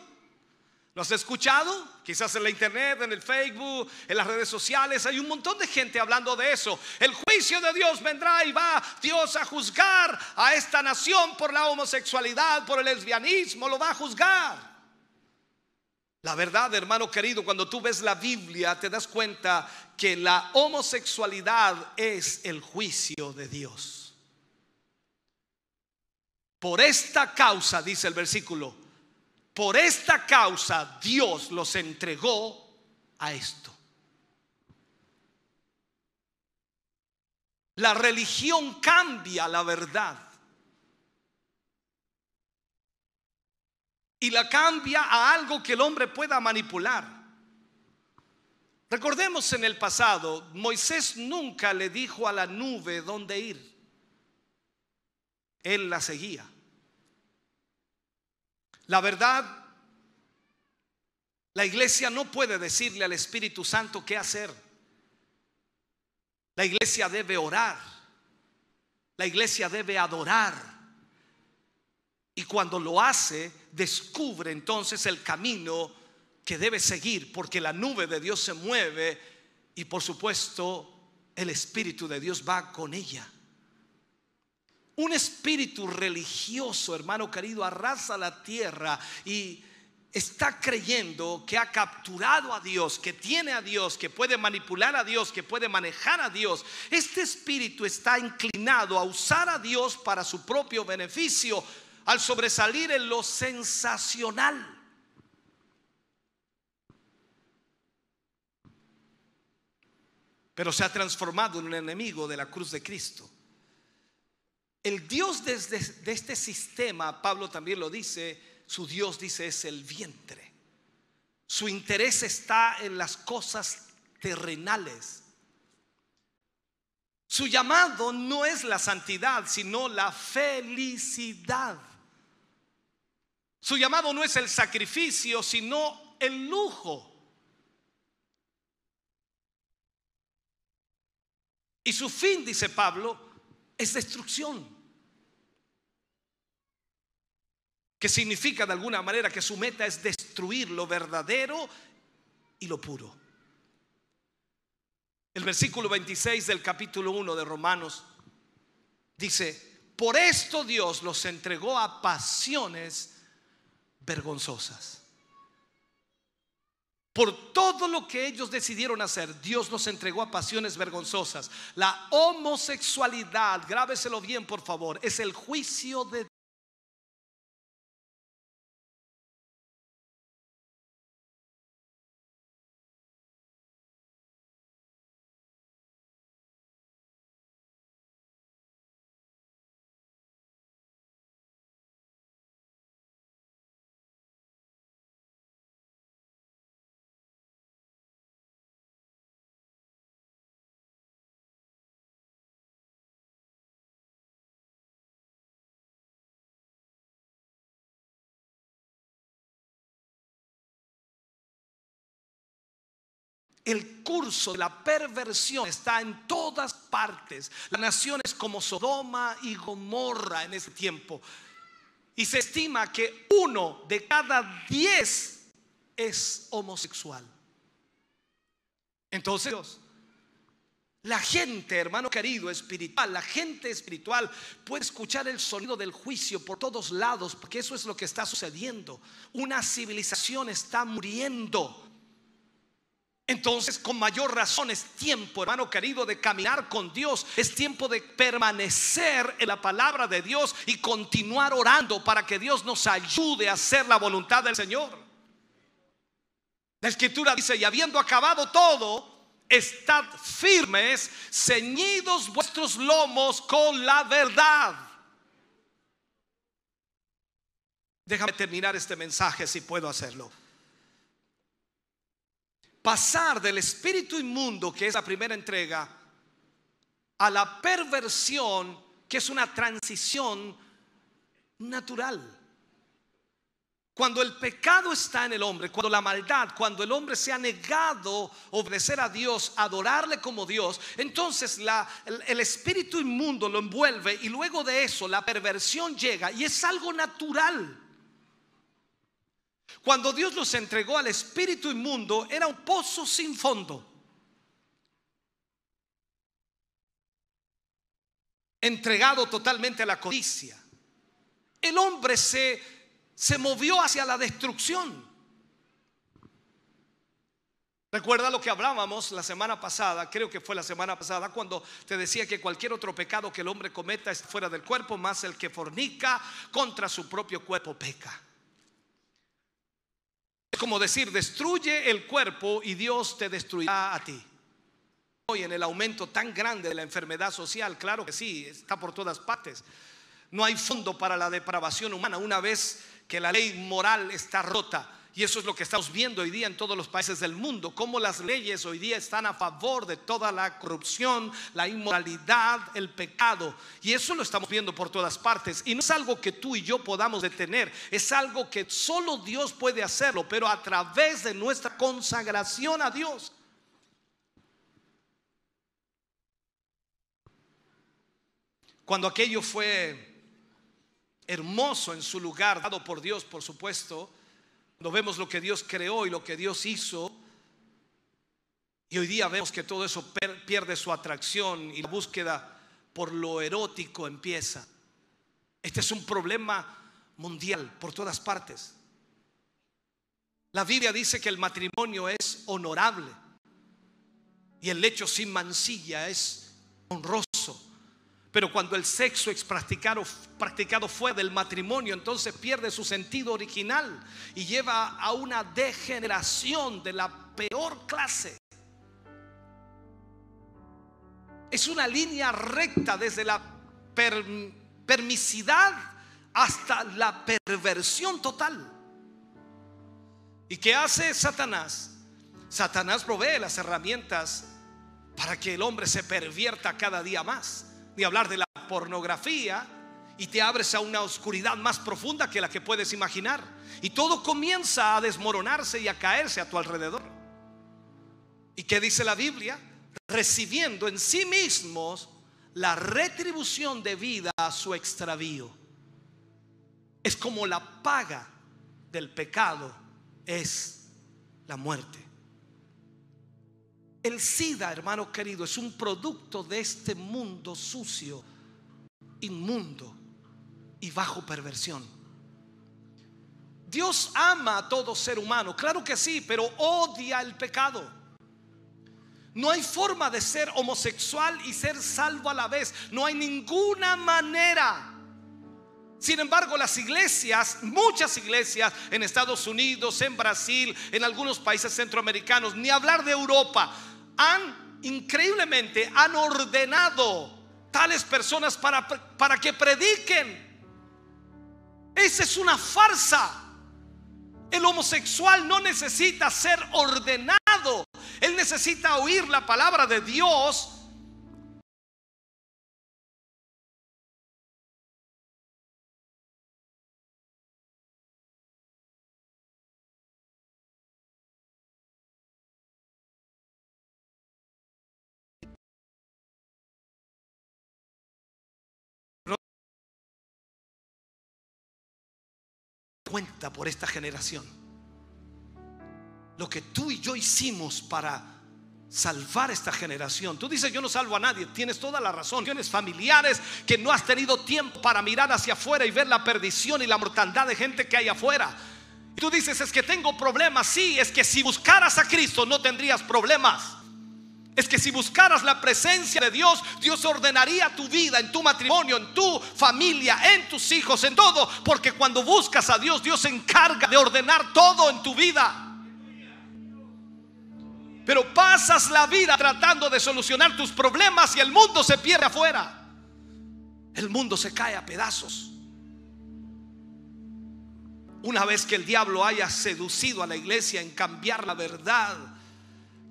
¿Lo has escuchado? Quizás en la internet, en el Facebook, en las redes sociales, hay un montón de gente hablando de eso. El juicio de Dios vendrá y va Dios a juzgar a esta nación por la homosexualidad, por el lesbianismo, lo va a juzgar. La verdad, hermano querido, cuando tú ves la Biblia, te das cuenta que la homosexualidad es el juicio de Dios. Por esta causa, dice el versículo, por esta causa Dios los entregó a esto. La religión cambia la verdad. Y la cambia a algo que el hombre pueda manipular. Recordemos en el pasado, Moisés nunca le dijo a la nube dónde ir. Él la seguía. La verdad, la iglesia no puede decirle al Espíritu Santo qué hacer. La iglesia debe orar. La iglesia debe adorar. Y cuando lo hace, descubre entonces el camino que debe seguir, porque la nube de Dios se mueve y por supuesto el Espíritu de Dios va con ella. Un espíritu religioso, hermano querido, arrasa la tierra y, está creyendo que ha capturado a Dios, que tiene a Dios, que puede manipular a Dios, que puede manejar a Dios, este espíritu está inclinado a usar a Dios para su propio beneficio al sobresalir en lo sensacional. Pero se ha transformado en un enemigo de la cruz de Cristo. El Dios de, este sistema, Pablo también lo dice, su Dios dice es el vientre. Su interés está en las cosas terrenales. Su llamado no es la santidad, sino la felicidad. Su llamado no es el sacrificio, sino el lujo. Y su fin, dice Pablo, es destrucción. Que significa de alguna manera que su meta es destruir lo verdadero y lo puro. El versículo 26 del capítulo 1 de Romanos dice, por esto Dios los entregó a pasiones vergonzosas. Por todo lo que ellos decidieron hacer, Dios los entregó a pasiones vergonzosas. La homosexualidad, grábeselo bien por favor, es el juicio de El curso de la perversión está en todas partes. Las naciones como Sodoma y Gomorra en ese tiempo. Y se estima que uno de cada diez es homosexual. Entonces, la gente, hermano querido, espiritual, la gente espiritual puede escuchar el sonido del juicio por todos lados, porque eso es lo que está sucediendo. Una civilización está muriendo. Entonces, con mayor razón es tiempo, hermano querido, de caminar con Dios. Es tiempo de permanecer en la palabra de Dios y continuar orando para que Dios nos ayude a hacer la voluntad del Señor. La escritura dice, y habiendo acabado todo, estad firmes, ceñidos vuestros lomos con la verdad. Déjame terminar este mensaje si puedo hacerlo pasar del espíritu inmundo, que es la primera entrega, a la perversión, que es una transición natural. Cuando el pecado está en el hombre, cuando la maldad, cuando el hombre se ha negado obedecer a Dios, adorarle como Dios, entonces el, espíritu inmundo lo envuelve y luego de eso la perversión llega y es algo natural. Cuando Dios los entregó al espíritu inmundo, era un pozo sin fondo. Entregado totalmente a la codicia. El hombre se, se movió hacia la destrucción. Recuerda lo que hablábamos la semana pasada, creo que fue la semana pasada, cuando te decía que cualquier otro pecado que el hombre cometa es fuera del cuerpo, más el que fornica contra su propio cuerpo peca. Como decir, destruye el cuerpo y Dios te destruirá a ti. Hoy en el aumento tan grande de la enfermedad social, claro que sí, está por todas partes. No hay fondo para la depravación humana una vez que la ley moral está rota y eso es lo que estamos viendo hoy día en todos los países del mundo, cómo las leyes hoy día están a favor de toda la corrupción, la inmoralidad, el pecado. Y eso lo estamos viendo por todas partes. Y no es algo que tú y yo podamos detener, es algo que solo Dios puede hacerlo, pero a través de nuestra consagración a Dios. Cuando aquello fue hermoso en su lugar, dado por Dios, por supuesto, cuando vemos lo que Dios creó y lo que Dios hizo, y hoy día vemos que todo eso pierde su atracción y la búsqueda por lo erótico empieza. Este es un problema mundial por todas partes. La Biblia dice que el matrimonio es honorable y el lecho sin mancilla es honroso. Pero cuando el sexo es practicado, fuera del matrimonio, entonces pierde su sentido original y lleva a una degeneración de la peor clase. Es una línea recta desde la permisidad hasta la perversión total. ¿Y qué hace Satanás? Satanás provee las herramientas para que el hombre se pervierta cada día más. Ni hablar de la pornografía y te abres a una oscuridad más profunda que la que puedes imaginar. Y todo comienza a desmoronarse y a caerse a tu alrededor. ¿Y qué dice la Biblia? Recibiendo en sí mismos la retribución debida a su extravío. Es como la paga del pecado es la muerte. El SIDA, hermano querido, es un producto de este mundo sucio, inmundo y bajo perversión. Dios ama a todo ser humano, claro que sí, pero odia el pecado. No hay forma de ser homosexual y ser salvo a la vez. No hay ninguna manera. Sin embargo, las iglesias, muchas iglesias en Estados Unidos, en Brasil, en algunos países centroamericanos, ni hablar de Europa, han increíblemente han ordenado tales personas para, para que prediquen. Esa es una farsa. El homosexual no necesita ser ordenado. Él necesita oír la palabra de Dios cuenta por esta generación. Lo que tú y yo hicimos para salvar esta generación. Tú dices, yo no salvo a nadie, tienes toda la razón. Tienes familiares que no has tenido tiempo para mirar hacia afuera y ver la perdición y la mortandad de gente que hay afuera. Y tú dices, es que tengo problemas. Sí, es que si buscaras a Cristo no tendrías problemas es que si buscaras la presencia de Dios, Dios ordenaría tu vida, en tu matrimonio, en tu familia, en tus hijos, en todo. Porque cuando buscas a Dios, Dios se encarga de ordenar todo en tu vida. Pero pasas la vida tratando de solucionar tus problemas y el mundo se pierde afuera. El mundo se cae a pedazos. Una vez que el diablo haya seducido a la iglesia en cambiar la verdad,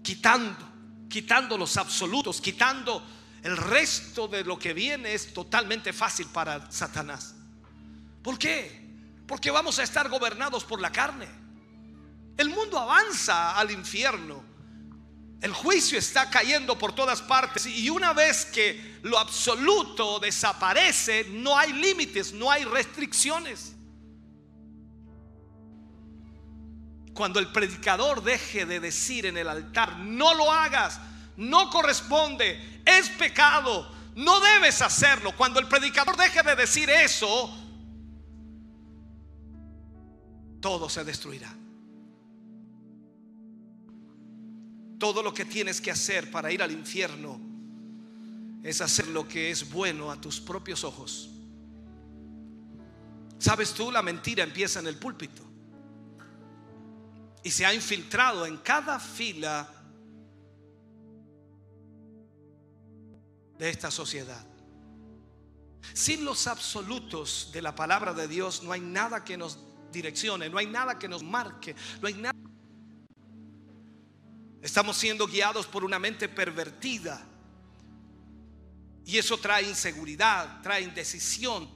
quitando quitando los absolutos, quitando el resto de lo que viene, es totalmente fácil para Satanás. ¿Por qué? Porque vamos a estar gobernados por la carne. El mundo avanza al infierno. El juicio está cayendo por todas partes y una vez que lo absoluto desaparece, no hay límites, no hay restricciones. Cuando el predicador deje de decir en el altar, no lo hagas, no corresponde, es pecado, no debes hacerlo. Cuando el predicador deje de decir eso, todo se destruirá. Todo lo que tienes que hacer para ir al infierno es hacer lo que es bueno a tus propios ojos. ¿Sabes tú? La mentira empieza en el púlpito y se ha infiltrado en cada fila de esta sociedad. Sin los absolutos de la palabra de Dios no hay nada que nos direccione, no hay nada que nos marque, no hay nada. Estamos siendo guiados por una mente pervertida. Y eso trae inseguridad, trae indecisión,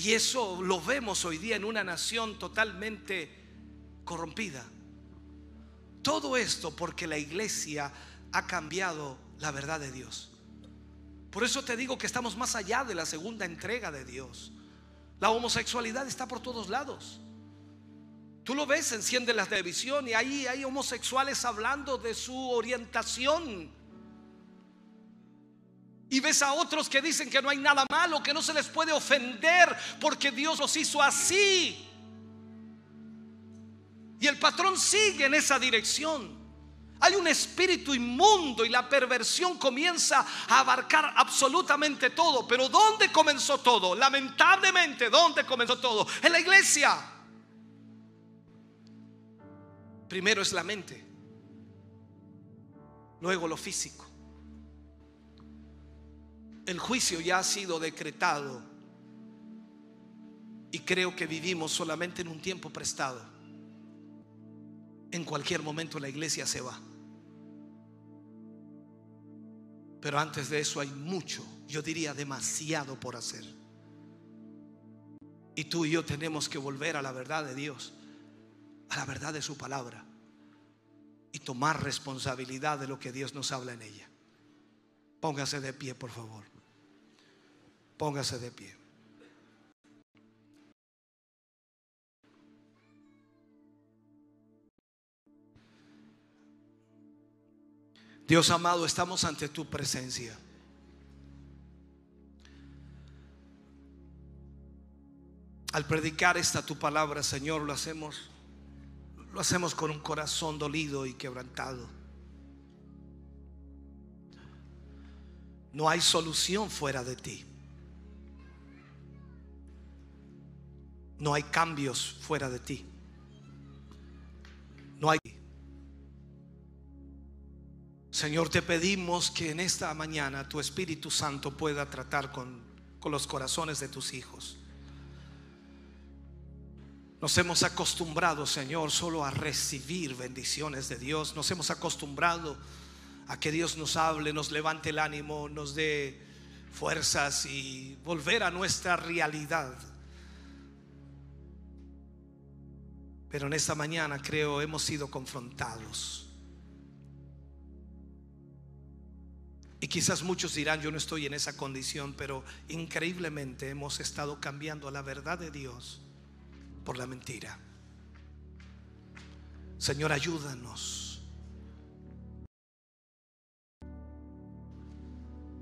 y eso lo vemos hoy día en una nación totalmente corrompida. Todo esto porque la iglesia ha cambiado la verdad de Dios. Por eso te digo que estamos más allá de la segunda entrega de Dios. La homosexualidad está por todos lados. Tú lo ves, enciende la televisión y ahí hay homosexuales hablando de su orientación y ves a otros que dicen que no hay nada malo, que no se les puede ofender porque Dios los hizo así. Y el patrón sigue en esa dirección. Hay un espíritu inmundo y la perversión comienza a abarcar absolutamente todo. Pero ¿dónde comenzó todo? Lamentablemente, ¿dónde comenzó todo? En la iglesia. Primero es la mente, luego lo físico. El juicio ya ha sido decretado y creo que vivimos solamente en un tiempo prestado. En cualquier momento la iglesia se va. Pero antes de eso hay mucho, yo diría demasiado por hacer. Y tú y yo tenemos que volver a la verdad de Dios, a la verdad de su palabra y tomar responsabilidad de lo que Dios nos habla en ella. Póngase de pie, por favor. Póngase de pie. Dios amado, estamos ante tu presencia. Al predicar esta tu palabra, Señor, lo hacemos lo hacemos con un corazón dolido y quebrantado. No hay solución fuera de ti. No hay cambios fuera de ti. No hay Señor, te pedimos que en esta mañana tu Espíritu Santo pueda tratar con, con los corazones de tus hijos. Nos hemos acostumbrado, Señor, solo a recibir bendiciones de Dios. Nos hemos acostumbrado a que Dios nos hable, nos levante el ánimo, nos dé fuerzas y volver a nuestra realidad. Pero en esta mañana creo hemos sido confrontados Y quizás muchos dirán, yo no estoy en esa condición, pero increíblemente hemos estado cambiando la verdad de Dios por la mentira. Señor, ayúdanos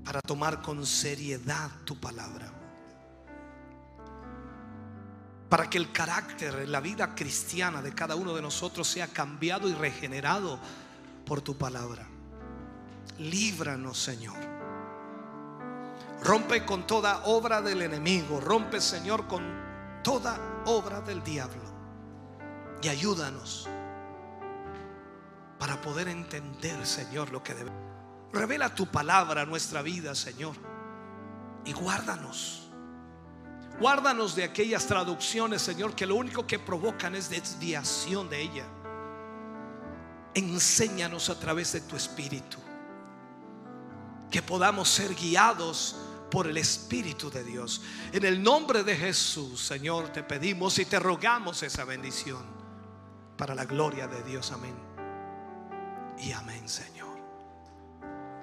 para tomar con seriedad tu palabra. Para que el carácter, la vida cristiana de cada uno de nosotros sea cambiado y regenerado por tu palabra líbranos, Señor. Rompe con toda obra del enemigo, rompe, Señor, con toda obra del diablo. Y ayúdanos para poder entender, Señor, lo que debe. Revela tu palabra a nuestra vida, Señor. Y guárdanos. Guárdanos de aquellas traducciones, Señor, que lo único que provocan es desviación de ella. Enséñanos a través de tu espíritu que podamos ser guiados por el Espíritu de Dios. En el nombre de Jesús, Señor, te pedimos y te rogamos esa bendición para la gloria de Dios. Amén. Y amén, Señor.